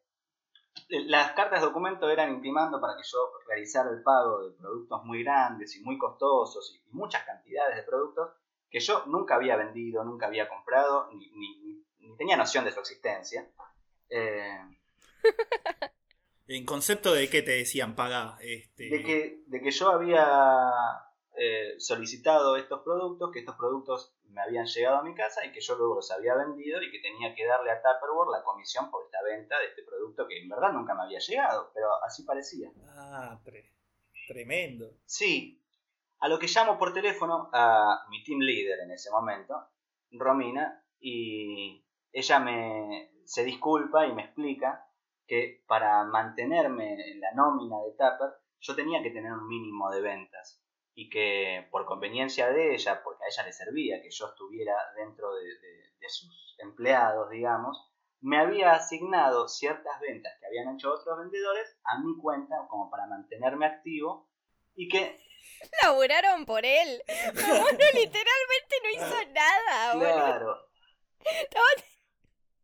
las cartas de documento eran intimando para que yo realizara el pago de productos muy grandes y muy costosos y, muchas cantidades de productos que yo nunca había vendido, nunca había comprado, ni- ni tenía noción de su existencia. Eh,
En concepto de qué te decían, paga. Este...
de que, de que yo había eh, solicitado estos productos, que estos productos me habían llegado a mi casa y que yo luego los había vendido y que tenía que darle a Tupperware la comisión por esta venta de este producto que en verdad nunca me había llegado, pero así parecía.
Ah, tre- tremendo.
Sí, a lo que llamo por teléfono a mi team leader en ese momento, Romina, y ella me se disculpa y me explica que para mantenerme en la nómina de Tupper yo tenía que tener un mínimo de ventas y que por conveniencia de ella, porque a ella le servía que yo estuviera dentro de, de- de sus empleados, digamos, me había asignado ciertas ventas que habían hecho otros vendedores a mi cuenta como para mantenerme activo y que
Laburaron por él. Bueno, literalmente no hizo nada.
Claro.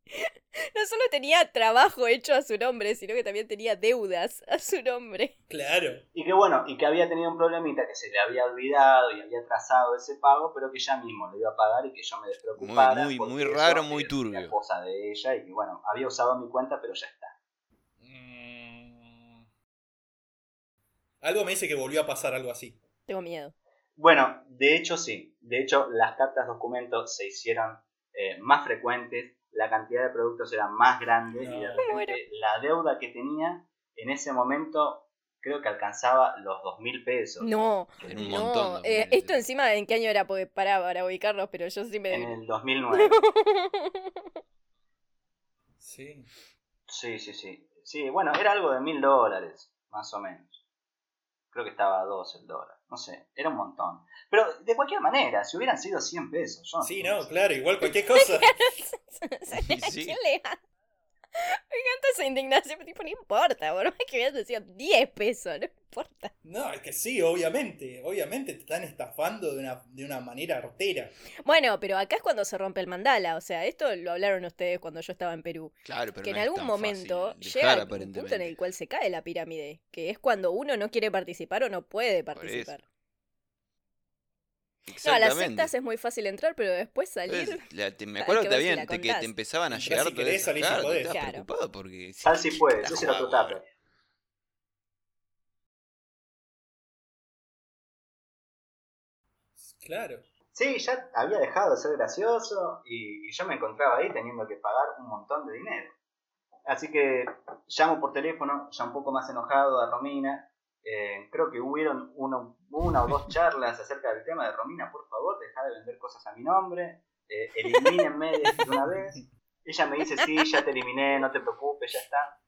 No solo tenía trabajo hecho a su nombre, sino que también tenía deudas a su nombre.
Claro.
Y que bueno, y que había tenido un problemita que se le había olvidado y había atrasado ese pago, pero que ya mismo lo iba a pagar y que yo me despreocupara.
Muy- muy- muy raro, muy turbio.
La esposa de ella y que bueno, había usado mi cuenta, pero ya está.
Mm. Algo me dice que volvió a pasar algo así.
Tengo miedo.
Bueno, de hecho sí. De hecho, las cartas documentos se hicieron eh, más frecuentes, la cantidad de productos era más grande y de repente la deuda que tenía en ese momento creo que alcanzaba los dos mil pesos.
No,
Era un
no.
montón.
eh,
2000.
esto encima, ¿en qué año era? Porque pará, para ubicarlos, pero yo sí
En
me...
el 2009.
Sí.
Sí, sí, sí. Sí, bueno, era algo de mil dólares, más o menos. Creo que estaba a dos el dólar. No sé, era un montón. Pero de cualquier manera, si hubieran sido 100 pesos, yo
Sí,
sé.
no, claro, igual cualquier cosa.
¿A
Sí.
quién le da? Me encanta esa indignación, pero tipo, no importa, por más que hubieras decidido 10 pesos, no importa.
No, es que sí, obviamente. Obviamente te están estafando de una, de una manera artera.
Bueno, pero acá es cuando se rompe el mandala, o sea, esto lo hablaron ustedes cuando yo estaba en Perú.
Claro, pero
que en
no es
algún
tan
momento llega un punto en el cual se cae la pirámide, que es cuando uno no quiere participar o no puede participar. No, a las sectas es muy fácil entrar, pero después salir...
Entonces, la- te- me acuerdo
que ver si
habían,
la
te, que te empezaban a llegar
si querés, si
claro, te
podés.
estabas
Claro.
preocupado porque...
Si puedes,
la
ese era tu
jugaba,
tupper.
Claro.
Sí, ya había dejado de ser gracioso y, y yo me encontraba ahí teniendo que pagar un montón de dinero. Así que llamo por teléfono, ya un poco más enojado a Romina. Eh, creo que hubieron uno- una o dos charlas acerca del tema de Romina, por favor, deja de vender cosas a mi nombre, eh, elimínenme de una vez. Ella me dice, sí, ya te eliminé, no te preocupes, ya está.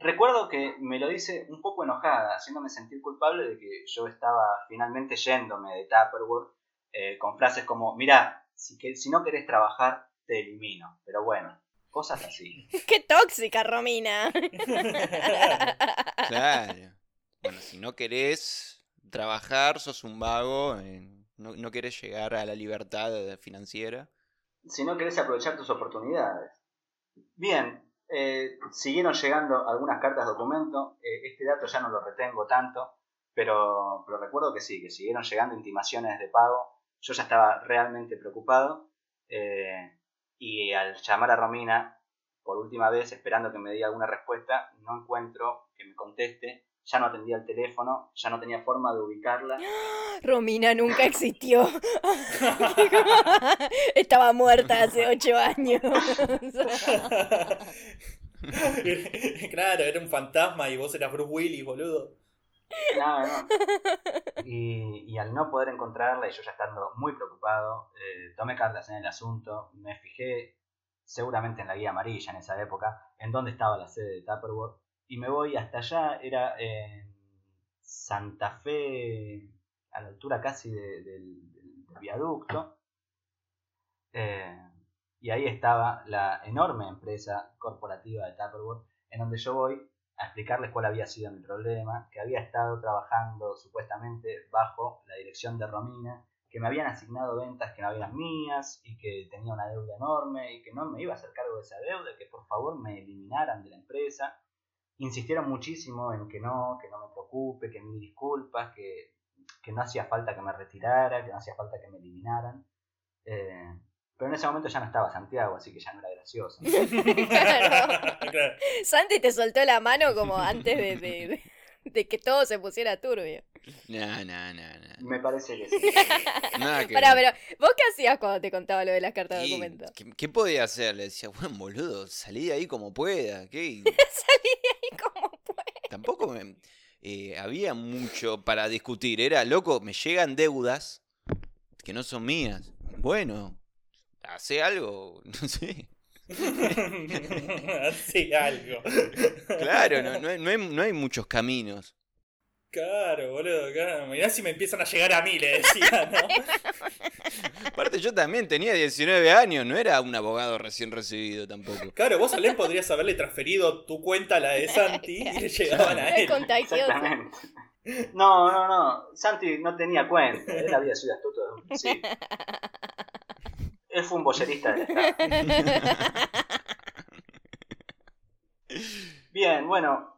Recuerdo que me lo dice un poco enojada, haciéndome sentir culpable de que yo estaba finalmente yéndome de Tupperware eh, con frases como, mira, si, que, si no querés trabajar, te elimino. Pero bueno, cosas así.
¡Qué tóxica, Romina!
Claro. Bueno, si no querés trabajar, sos un vago, no, no querés llegar a la libertad eh, financiera.
Si no querés aprovechar tus oportunidades. Bien, eh, siguieron llegando algunas cartas documento. eh, este dato ya no lo retengo tanto, pero, pero recuerdo que sí, que siguieron llegando intimaciones de pago. Yo ya estaba realmente preocupado. y al llamar a Romina, por última vez, esperando que me diga alguna respuesta, no encuentro que me conteste. Ya no atendía el teléfono, ya no tenía forma de ubicarla.
Romina nunca existió. Estaba muerta hace ocho años.
claro, era un fantasma y vos eras Bruce Willis, boludo.
No. Y, y al no poder encontrarla y yo ya estando muy preocupado, eh, tomé cartas en el asunto, me fijé seguramente en la guía amarilla en esa época, en dónde estaba la sede de Tupperware, y me voy hasta allá, era en Santa Fe, a la altura casi de- del, del- del viaducto, Eh, y ahí estaba la enorme empresa corporativa de Tupperware, en donde yo voy a explicarles cuál había sido mi problema, que había estado trabajando supuestamente bajo la dirección de Romina, que me habían asignado ventas que no eran mías y que tenía una deuda enorme y que no me iba a hacer cargo de esa deuda, que por favor me eliminaran de la empresa. Insistieron muchísimo en que no, que no me preocupe, que mil disculpas, que, que no hacía falta que me retirara, que no hacía falta que me eliminaran. Eh, pero en ese momento ya no estaba Santiago, así que ya no era gracioso.
Claro.
Claro.
Santi te soltó la mano como antes de, de- de que todo se pusiera turbio.
No, no, no, no.
Me parece que sí.
Nada que
Pará,
ver.
pero ¿vos qué hacías cuando te contaba lo de las cartas de documento?
¿qué, qué podía hacer? Le decía, bueno, boludo, salí de ahí como pueda. ¿qué?
Salí de ahí como puedes.
Tampoco me, eh, había mucho para discutir. Era, loco, me llegan deudas que no son mías. Bueno, hace algo, no sé.
Hace algo.
Claro, no, no hay, no hay- no hay muchos caminos.
Claro, boludo, claro. Mirá si me empiezan a llegar a mí, le decía, ¿no?
Aparte, yo también tenía 19 años, no era un abogado recién recibido tampoco.
Claro, vos a Len podrías haberle transferido tu cuenta a la de Santi y le llegaban a
Es
él.
contagioso.
Exactamente. No, no, no. Santi no tenía cuenta. Él había sido astuto principio. Él fue un bollerista Estado. Bien, bueno.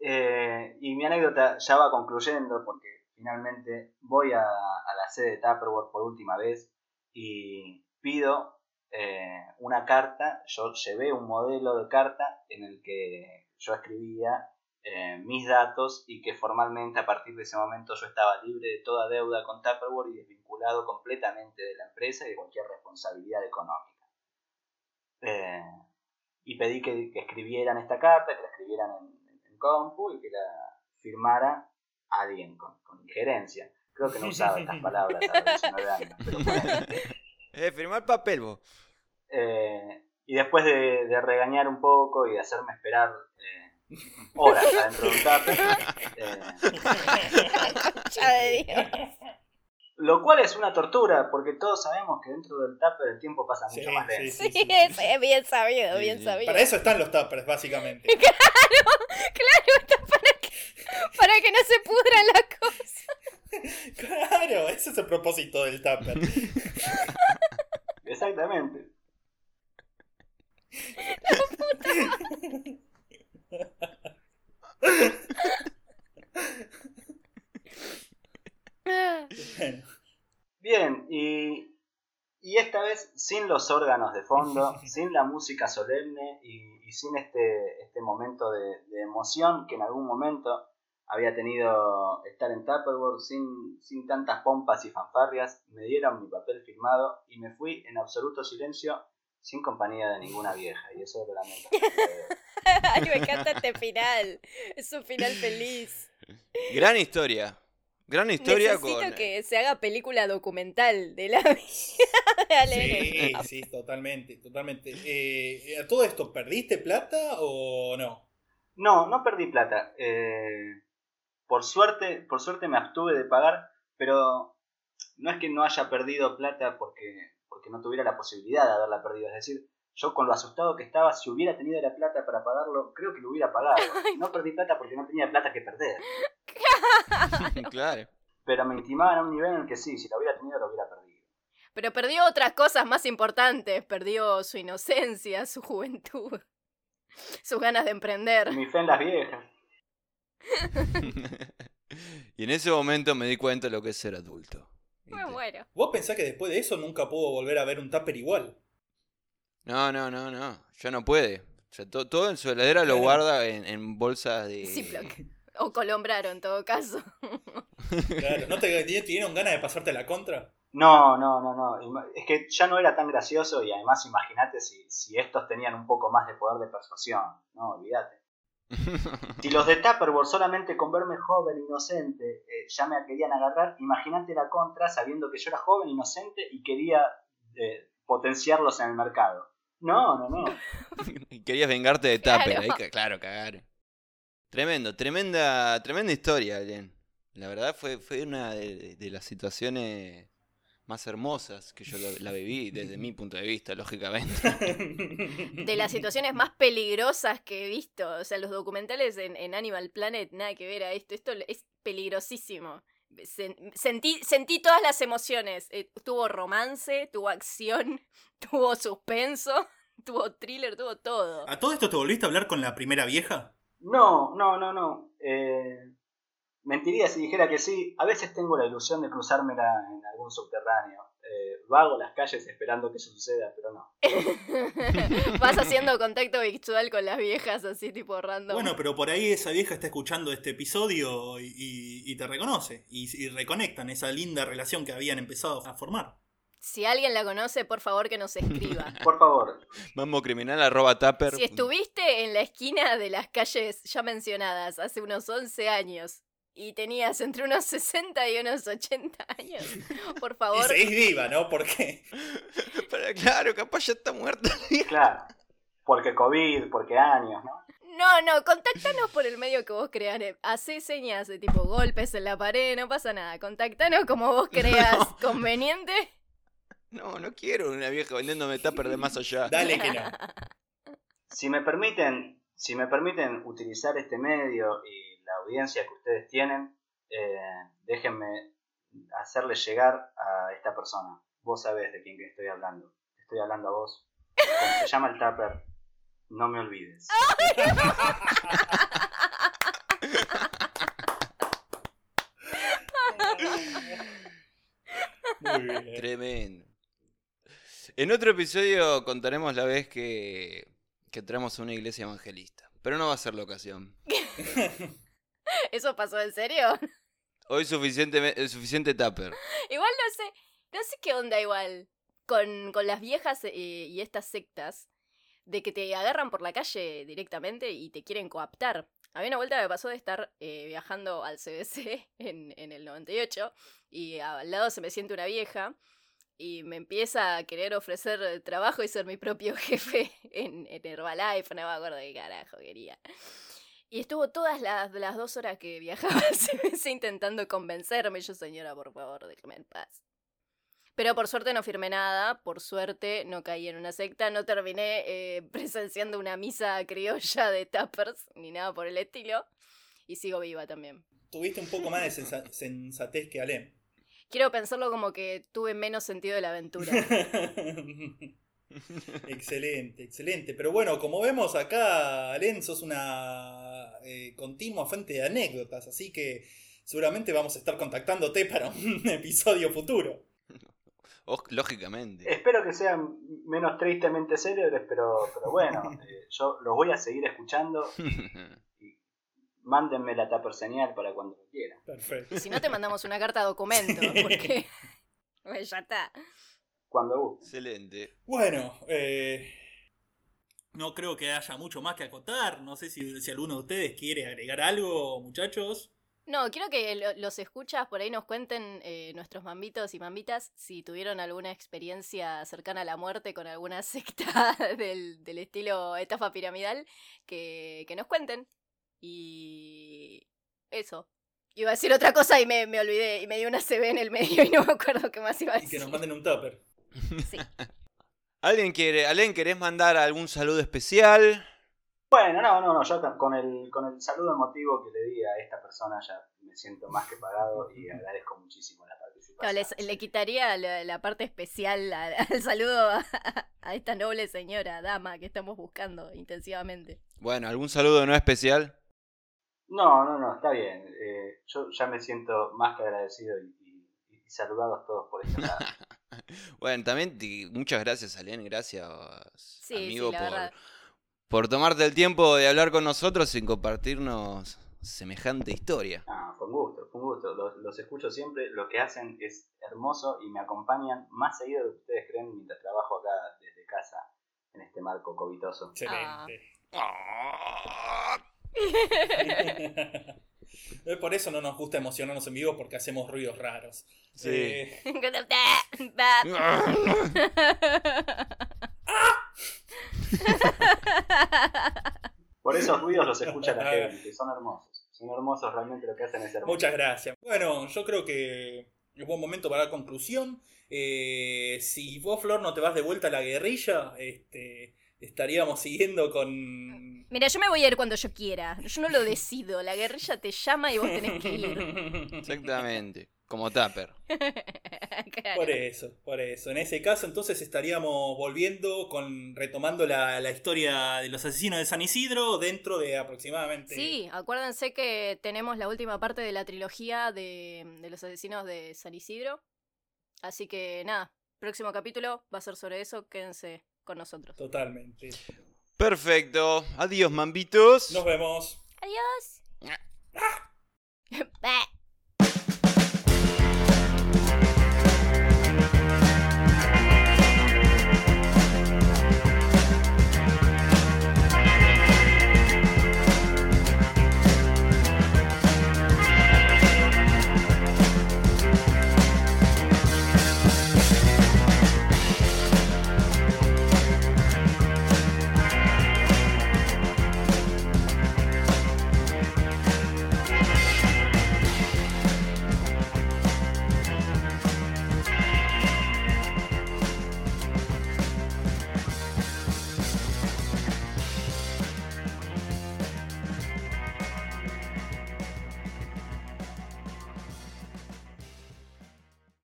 Eh, y mi anécdota ya va concluyendo porque finalmente voy a, a la sede de Tupperware por última vez y pido eh, una carta. Yo llevé un modelo de carta en el que yo escribía eh, mis datos y que formalmente a partir de ese momento yo estaba libre de toda deuda con Tupperware y desvinculado completamente de la empresa y de cualquier responsabilidad económica. Eh, y pedí que, que escribieran esta carta, que la escribieran en, compu y que la firmara alguien con, con injerencia. Creo que no usaba estas palabras a los 19 años, pero bueno.
Eh, firmar papel, vos.
Eh, y después de, de regañar un poco y de hacerme esperar eh, horas adentro de un tupper, eh, lo cual es una tortura porque todos sabemos que dentro del tupper el tiempo pasa
Sí,
mucho más
sí,
lento.
sí.
Sí, es, es bien sabido,
Sí,
bien
sí.
sabido.
Para eso están los tuppers, básicamente.
Claro, está para que, para que no se pudran las cosas.
Claro, ese es el propósito del tupper.
Exactamente.
Bueno,
Bien, y, y esta vez sin los órganos de fondo, sin la música solemne y, y sin este, este momento de, de emoción que en algún momento había tenido estar en Tupperware, sin, sin tantas pompas y fanfarrias, me dieron mi papel firmado y me fui en absoluto silencio sin compañía de ninguna vieja, y eso lo lamento.
Ay, me encanta este final. Es un final feliz.
Gran historia. Gran historia
Necesito
con.
que se haga película documental de la vida de.
Sí, sí, totalmente, totalmente. Eh, ¿A todo esto perdiste plata o no?
No, no perdí plata. Eh, por suerte, por suerte me abstuve de pagar, pero no es que no haya perdido plata porque, porque no tuviera la posibilidad de haberla perdido. Es decir, yo con lo asustado que estaba, si hubiera tenido la plata para pagarlo, creo que lo hubiera pagado. No perdí plata porque no tenía plata que perder.
claro.
Pero me intimaban a un nivel en el que sí, si lo hubiera tenido, lo hubiera perdido.
Pero perdió otras cosas más importantes. Perdió su inocencia, su juventud, sus ganas de emprender.
Mi fe en las viejas.
y en ese momento me di cuenta de lo que es ser adulto.
Muy bueno.
¿Vos pensás que después de eso nunca puedo volver a ver un tupper igual?
No, no, no, no. Ya no puede. O sea, to- todo en su heladera lo guarda en, en bolsas de.
Ziploc. O colombraro en todo caso.
Claro, ¿no te te dieron ganas de pasarte la contra?
No, no, no, no. Es que ya no era tan gracioso y además imagínate si, si estos tenían un poco más de poder de persuasión. No, olvídate. Si los de Tupperware solamente con verme joven, inocente, eh, ya me querían agarrar, imagínate la contra sabiendo que yo era joven, inocente y quería eh, potenciarlos en el mercado. No, no, no.
Y Querías vengarte de
Claro.
Tupper, ahí, ca- claro, cagar. Tremendo, tremenda, tremenda historia, Alien. La verdad fue, fue una de, de las situaciones más hermosas que yo la, la viví desde mi punto de vista, lógicamente.
De las situaciones más peligrosas que he visto. O sea, los documentales en, en Animal Planet, nada que ver a esto. Esto es peligrosísimo. Sen- sentí, sentí todas las emociones. Eh, tuvo romance, tuvo acción, tuvo suspenso, tuvo thriller, tuvo todo.
¿A todo esto te volviste a hablar con la primera vieja?
No, no, no, no. Eh, mentiría si dijera que sí. A veces tengo la ilusión de cruzármela en algún subterráneo. Eh, vago las calles esperando que eso suceda, pero no.
Vas haciendo contacto visual con las viejas así tipo random.
Bueno, pero por ahí esa vieja está escuchando este episodio y, y- y te reconoce. Y, y reconectan esa linda relación que habían empezado a formar.
Si alguien la conoce, por favor que nos escriba.
Por favor,
Mambo criminal arroba Tupper.
Si estuviste en la esquina de las calles ya mencionadas hace unos 11 años y tenías entre unos 60 y unos 80 años, por
Y
favor,
seguís viva, ¿no? Porque
Pero claro, capaz ya está muerta.
claro. Porque COVID, porque años, ¿no?
no, no, contáctanos por el medio que vos creas. eh, Hacé señas de tipo golpes en la pared, no pasa nada. Contáctanos como vos creas
No.
conveniente.
No, no quiero una vieja vendiéndome Tupper de más allá.
dale que no.
Si me permiten, si me permiten utilizar este medio y la audiencia que ustedes tienen, eh, déjenme hacerle llegar a esta persona. Vos sabés de quién que estoy hablando. Estoy hablando a vos. Como se llama el Tupper, no me olvides.
Muy bien.
Tremendo. En otro episodio contaremos la vez que, que entramos a una iglesia evangelista. Pero no va a ser la ocasión.
¿Eso pasó en serio?
Hoy suficiente, suficiente Tupper.
Igual no sé, no sé qué onda igual con, con las viejas eh, y estas sectas de que te agarran por la calle directamente y te quieren coaptar. A mí una vuelta me pasó de estar eh, viajando al CBC en, en el 98 y al lado se me siente una vieja y me empieza a querer ofrecer trabajo y ser mi propio jefe en, en Herbalife, no me acuerdo qué carajo quería. Y estuvo todas las, las dos horas que viajaba CBC intentando convencerme. Yo, señora, por favor, déjeme en paz. Pero por suerte no firmé nada, por suerte no caí en una secta, no terminé eh, presenciando una misa criolla de tappers, ni nada por el estilo. Y sigo viva también.
Tuviste un poco más de sensa- sensatez que Alem.
Quiero pensarlo como que tuve menos sentido de la aventura.
excelente, excelente. Pero bueno, como vemos acá, Alem, sos una eh, continua fuente de anécdotas, así que seguramente vamos a estar contactándote para un episodio futuro.
Oh, lógicamente.
Espero que sean menos tristemente célebres, pero, pero bueno, eh, yo los voy a seguir escuchando. Mándenme la Tupper señal para cuando lo quieran.
Perfecto.
Y si no te mandamos una carta documento,
Sí.
porque... Ya está.
Cuando guste.
Excelente.
Bueno, eh, no creo que haya mucho más que acotar. No sé si, si alguno de ustedes quiere agregar algo, muchachos.
No, quiero que lo- los escuchas por ahí nos cuenten eh, nuestros mambitos y mambitas si tuvieron alguna experiencia cercana a la muerte con alguna secta del, del estilo estafa piramidal, que, que nos cuenten. Y eso. Iba a decir otra cosa y me, me olvidé y me dio una CB en el medio y no me acuerdo qué más iba a
Y que
decir.
nos manden un tupper.
Sí.
¿Alguien quiere, ¿Alguien querés mandar algún saludo especial?
Bueno, no, no, no, yo con el, con el saludo emotivo que le di a esta persona ya me siento más que pagado y agradezco muchísimo la participación.
le, quitaría la, parte especial al, saludo a, esta noble señora, dama, que estamos buscando intensivamente.
Bueno, ¿algún saludo no especial?
No, no, no, está bien. Eh, yo ya me siento más que agradecido y, saludados todos por esta lado.
bueno, también muchas gracias, Alén, gracias, amigo, por por tomarte el tiempo de hablar con nosotros y compartirnos semejante historia.
Ah, con gusto, con gusto. Los, escucho siempre. Lo que hacen es hermoso y me acompañan más seguido de lo que ustedes creen mientras trabajo acá desde casa en este marco covitoso.
Excelente. Por eso no nos gusta emocionarnos en vivo porque hacemos ruidos raros.
Sí. Eh,
Por esos ruidos los escucha la gente, son hermosos. Son hermosos, realmente lo que hacen es hermoso.
Muchas gracias. Bueno, yo creo que es buen momento para la conclusión. Eh, si vos, Flor, no te vas de vuelta a la guerrilla, este, estaríamos siguiendo con...
Mira, yo me voy a ir cuando yo quiera. Yo no lo decido. La guerrilla te llama y vos tenés que ir.
Exactamente. Como Tupper.
Por eso, por eso. En ese caso, entonces estaríamos volviendo con. retomando la, historia de los asesinos de San Isidro dentro de aproximadamente.
Sí, acuérdense que tenemos la última parte de la trilogía de, de los asesinos de San Isidro. Así que nada, próximo capítulo va a ser sobre eso. Quédense con nosotros.
Totalmente.
Perfecto. Adiós, mambitos.
Nos vemos.
Adiós.